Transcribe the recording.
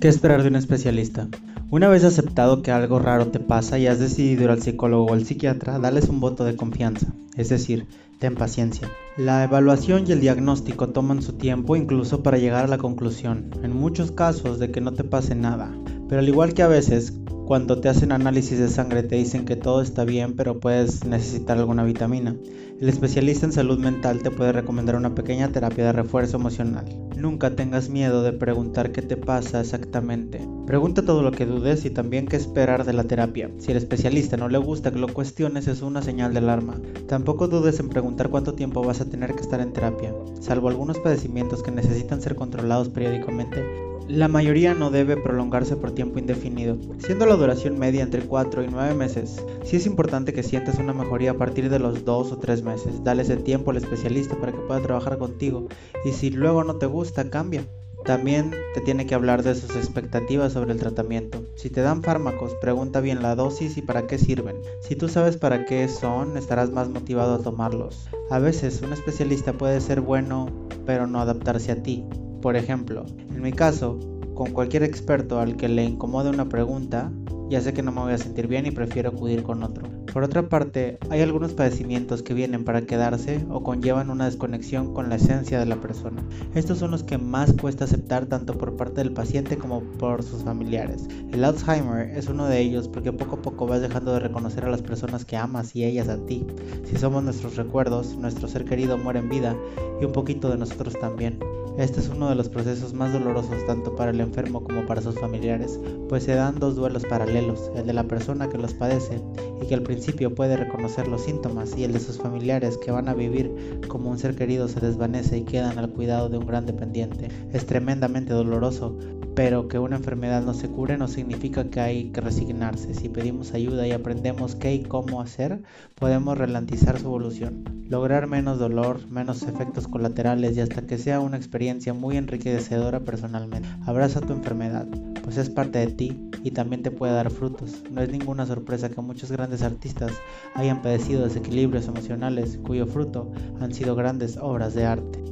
¿Qué esperar de un especialista? Una vez aceptado que algo raro te pasa y has decidido ir al psicólogo o al psiquiatra, dales un voto de confianza, es decir, ten paciencia. La evaluación y el diagnóstico toman su tiempo incluso para llegar a la conclusión, en muchos casos, de que no te pase nada. Pero al igual que a veces, cuando te hacen análisis de sangre te dicen que todo está bien pero puedes necesitar alguna vitamina. El especialista en salud mental te puede recomendar una pequeña terapia de refuerzo emocional. Nunca tengas miedo de preguntar qué te pasa exactamente. Pregunta todo lo que dudes y también qué esperar de la terapia. Si el especialista no le gusta que lo cuestiones es una señal de alarma. Tampoco dudes en preguntar cuánto tiempo vas a tener que estar en terapia. Salvo algunos padecimientos que necesitan ser controlados periódicamente, la mayoría no debe prolongarse por tiempo indefinido, siendo la duración media entre 4 y 9 meses. Si es importante que sientas una mejoría a partir de los 2 o 3 meses, dale ese tiempo al especialista para que pueda trabajar contigo y si luego no te gusta, cambia. También te tiene que hablar de sus expectativas sobre el tratamiento. Si te dan fármacos, pregunta bien la dosis y para qué sirven. Si tú sabes para qué son, estarás más motivado a tomarlos. A veces un especialista puede ser bueno, pero no adaptarse a ti. Por ejemplo, en mi caso, con cualquier experto al que le incomode una pregunta, ya sé que no me voy a sentir bien y prefiero acudir con otro. Por otra parte, hay algunos padecimientos que vienen para quedarse o conllevan una desconexión con la esencia de la persona. Estos son los que más cuesta aceptar tanto por parte del paciente como por sus familiares. El Alzheimer es uno de ellos porque poco a poco vas dejando de reconocer a las personas que amas y ellas a ti. Si somos nuestros recuerdos, nuestro ser querido muere en vida y un poquito de nosotros también. Este es uno de los procesos más dolorosos tanto para el enfermo como para sus familiares, pues se dan dos duelos paralelos, el de la persona que los padece y que al principio puede reconocer los síntomas y el de sus familiares que van a vivir como un ser querido se desvanece y quedan al cuidado de un gran dependiente. Es tremendamente doloroso, pero que una enfermedad no se cure no significa que hay que resignarse. Si pedimos ayuda y aprendemos qué y cómo hacer, podemos ralentizar su evolución, lograr menos dolor, menos efectos colaterales y hasta que sea una experiencia muy enriquecedora personalmente. Abraza tu enfermedad, pues es parte de ti y también te puede dar frutos. No es ninguna sorpresa que muchos grandes artistas hayan padecido desequilibrios emocionales cuyo fruto han sido grandes obras de arte.